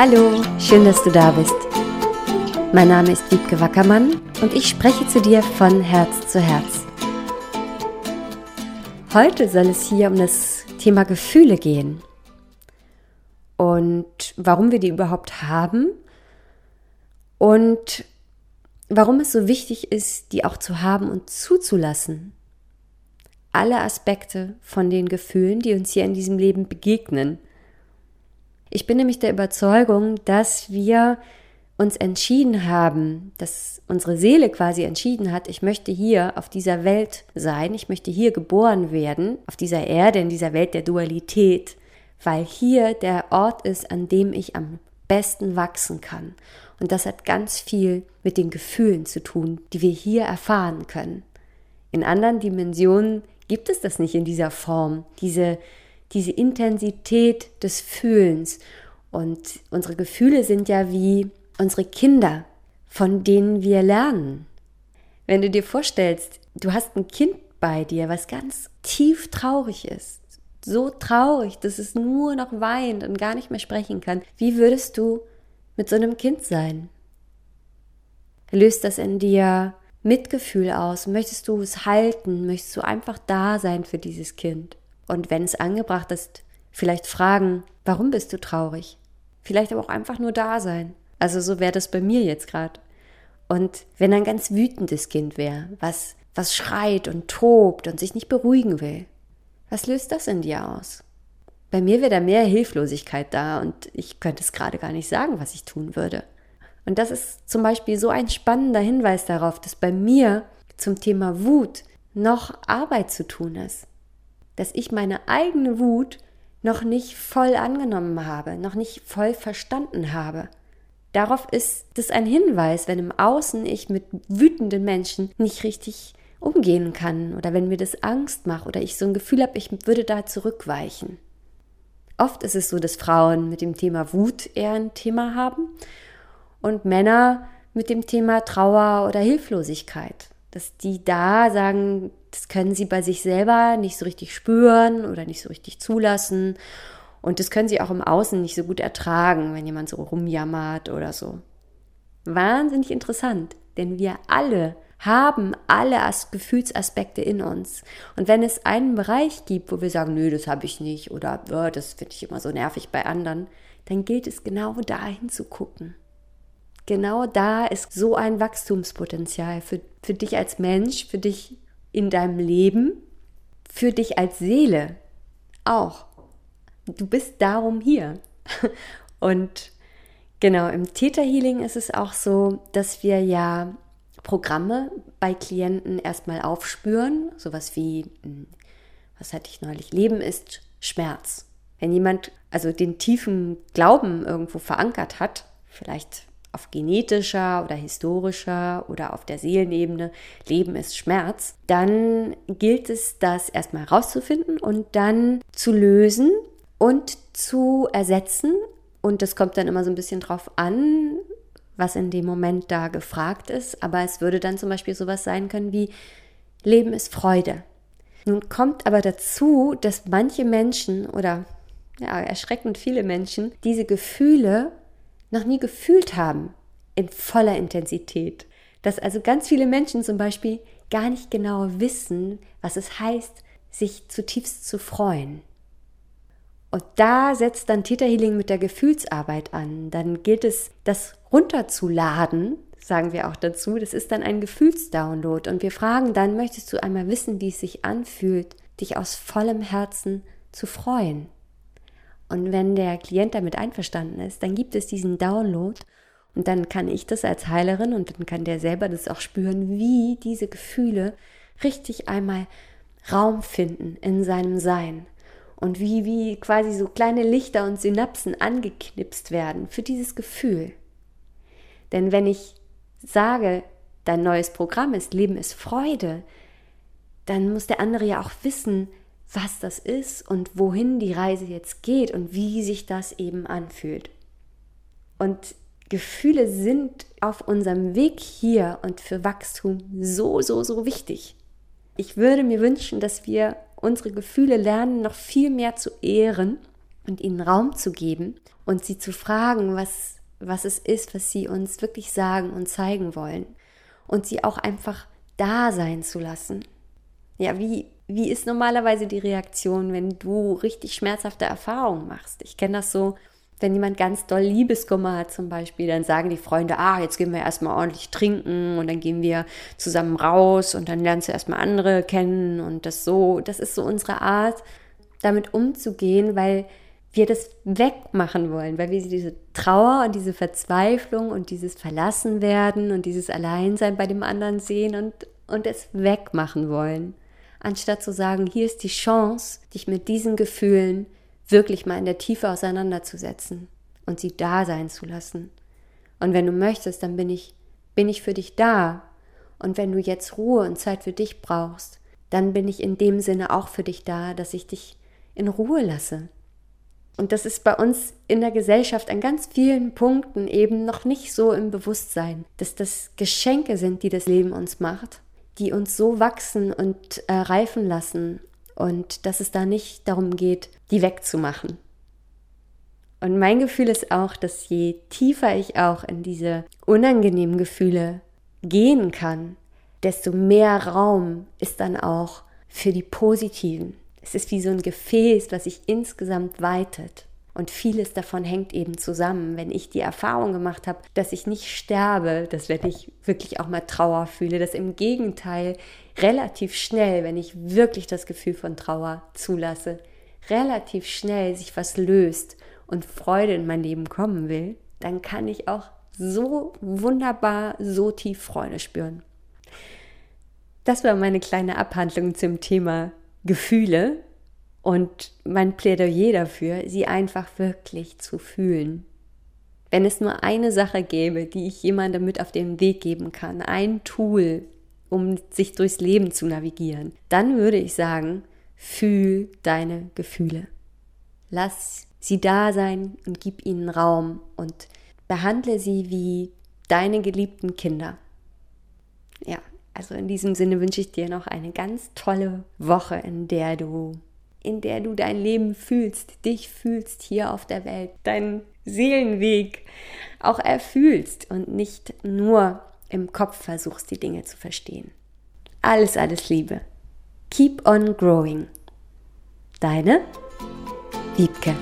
Hallo, schön, dass du da bist. Mein Name ist Wiebke Wackermann und ich spreche zu dir von Herz zu Herz. Heute soll es hier um das Thema Gefühle gehen und warum wir die überhaupt haben und warum es so wichtig ist, die auch zu haben und zuzulassen. Alle Aspekte von den Gefühlen, die uns hier in diesem Leben begegnen. Ich bin nämlich der Überzeugung, dass wir uns entschieden haben, dass unsere Seele quasi entschieden hat, ich möchte hier auf dieser Welt sein, ich möchte hier geboren werden, auf dieser Erde, in dieser Welt der Dualität, weil hier der Ort ist, an dem ich am besten wachsen kann. Und das hat ganz viel mit den Gefühlen zu tun, die wir hier erfahren können. In anderen Dimensionen gibt es das nicht in dieser Form, diese diese Intensität des Fühlens. Und unsere Gefühle sind ja wie unsere Kinder, von denen wir lernen. Wenn du dir vorstellst, du hast ein Kind bei dir, was ganz tief traurig ist, so traurig, dass es nur noch weint und gar nicht mehr sprechen kann, wie würdest du mit so einem Kind sein? Löst das in dir Mitgefühl aus? Möchtest du es halten? Möchtest du einfach da sein für dieses Kind? Und wenn es angebracht ist, vielleicht fragen, warum bist du traurig? Vielleicht aber auch einfach nur da sein. Also so wäre das bei mir jetzt gerade. Und wenn ein ganz wütendes Kind wäre, was, was schreit und tobt und sich nicht beruhigen will, was löst das in dir aus? Bei mir wäre da mehr Hilflosigkeit da und ich könnte es gerade gar nicht sagen, was ich tun würde. Und das ist zum Beispiel so ein spannender Hinweis darauf, dass bei mir zum Thema Wut noch Arbeit zu tun ist dass ich meine eigene Wut noch nicht voll angenommen habe, noch nicht voll verstanden habe. Darauf ist es ein Hinweis, wenn im Außen ich mit wütenden Menschen nicht richtig umgehen kann oder wenn mir das Angst macht oder ich so ein Gefühl habe, ich würde da zurückweichen. Oft ist es so, dass Frauen mit dem Thema Wut eher ein Thema haben und Männer mit dem Thema Trauer oder Hilflosigkeit dass die da sagen, das können sie bei sich selber nicht so richtig spüren oder nicht so richtig zulassen. Und das können sie auch im Außen nicht so gut ertragen, wenn jemand so rumjammert oder so. Wahnsinnig interessant, denn wir alle haben alle As Gefühlsaspekte in uns. Und wenn es einen Bereich gibt, wo wir sagen, nö, das habe ich nicht oder oh, das finde ich immer so nervig bei anderen, dann gilt es genau dahin zu gucken genau da ist so ein Wachstumspotenzial für, für dich als Mensch, für dich in deinem Leben, für dich als Seele auch. Du bist darum hier. Und genau, im Theta Healing ist es auch so, dass wir ja Programme bei Klienten erstmal aufspüren, sowas wie, hm, was hatte ich neulich, Leben ist Schmerz. Wenn jemand also den tiefen Glauben irgendwo verankert hat, vielleicht auf genetischer oder historischer oder auf der Seelenebene Leben ist Schmerz, dann gilt es, das erstmal herauszufinden und dann zu lösen und zu ersetzen. Und das kommt dann immer so ein bisschen drauf an, was in dem Moment da gefragt ist. Aber es würde dann zum Beispiel sowas sein können wie Leben ist Freude. Nun kommt aber dazu, dass manche Menschen oder ja, erschreckend viele Menschen diese Gefühle noch nie gefühlt haben in voller Intensität. Dass also ganz viele Menschen zum Beispiel gar nicht genau wissen, was es heißt, sich zutiefst zu freuen. Und da setzt dann Theta Healing mit der Gefühlsarbeit an. Dann gilt es, das runterzuladen, sagen wir auch dazu. Das ist dann ein Gefühlsdownload. Und wir fragen dann, möchtest du einmal wissen, wie es sich anfühlt, dich aus vollem Herzen zu freuen? Und wenn der Klient damit einverstanden ist, dann gibt es diesen Download und dann kann ich das als Heilerin und dann kann der selber das auch spüren, wie diese Gefühle richtig einmal Raum finden in seinem Sein und wie, wie quasi so kleine Lichter und Synapsen angeknipst werden für dieses Gefühl. Denn wenn ich sage, dein neues Programm ist Leben ist Freude, dann muss der andere ja auch wissen, was das ist und wohin die Reise jetzt geht und wie sich das eben anfühlt. Und Gefühle sind auf unserem Weg hier und für Wachstum so, so, so wichtig. Ich würde mir wünschen, dass wir unsere Gefühle lernen, noch viel mehr zu ehren und ihnen Raum zu geben und sie zu fragen, was, was es ist, was sie uns wirklich sagen und zeigen wollen. Und sie auch einfach da sein zu lassen. Ja, wie, wie ist normalerweise die Reaktion, wenn du richtig schmerzhafte Erfahrungen machst? Ich kenne das so, wenn jemand ganz doll Liebeskummer hat zum Beispiel, dann sagen die Freunde, ah, jetzt gehen wir erstmal ordentlich trinken und dann gehen wir zusammen raus und dann lernst du erstmal andere kennen und das so, das ist so unsere Art, damit umzugehen, weil wir das wegmachen wollen, weil wir diese Trauer und diese Verzweiflung und dieses Verlassenwerden und dieses Alleinsein bei dem anderen sehen und, und es wegmachen wollen. Anstatt zu sagen, hier ist die Chance, dich mit diesen Gefühlen wirklich mal in der Tiefe auseinanderzusetzen und sie da sein zu lassen. Und wenn du möchtest, dann bin ich, bin ich für dich da. Und wenn du jetzt Ruhe und Zeit für dich brauchst, dann bin ich in dem Sinne auch für dich da, dass ich dich in Ruhe lasse. Und das ist bei uns in der Gesellschaft an ganz vielen Punkten eben noch nicht so im Bewusstsein, dass das Geschenke sind, die das Leben uns macht, die uns so wachsen und äh, reifen lassen und dass es da nicht darum geht, die wegzumachen. Und mein Gefühl ist auch, dass je tiefer ich auch in diese unangenehmen Gefühle gehen kann, desto mehr Raum ist dann auch für die positiven. Es ist wie so ein Gefäß, was sich insgesamt weitet. Und vieles davon hängt eben zusammen. Wenn ich die Erfahrung gemacht habe, dass ich nicht sterbe, dass wenn ich wirklich auch mal Trauer fühle, dass im Gegenteil relativ schnell, wenn ich wirklich das Gefühl von Trauer zulasse, relativ schnell sich was löst und Freude in mein Leben kommen will, dann kann ich auch so wunderbar, so tief Freude spüren. Das war meine kleine Abhandlung zum Thema Gefühle und mein Plädoyer dafür, sie einfach wirklich zu fühlen. Wenn es nur eine Sache gäbe, die ich jemandem mit auf den Weg geben kann, ein Tool, um sich durchs Leben zu navigieren, dann würde ich sagen, fühl deine Gefühle. Lass sie da sein und gib ihnen Raum und behandle sie wie deine geliebten Kinder. Ja, also in diesem Sinne wünsche ich dir noch eine ganz tolle Woche, in der du in der du dein Leben fühlst, dich fühlst hier auf der Welt, deinen Seelenweg auch erfühlst und nicht nur im Kopf versuchst, die Dinge zu verstehen. Alles, alles Liebe. Keep on growing. Deine Wiebke.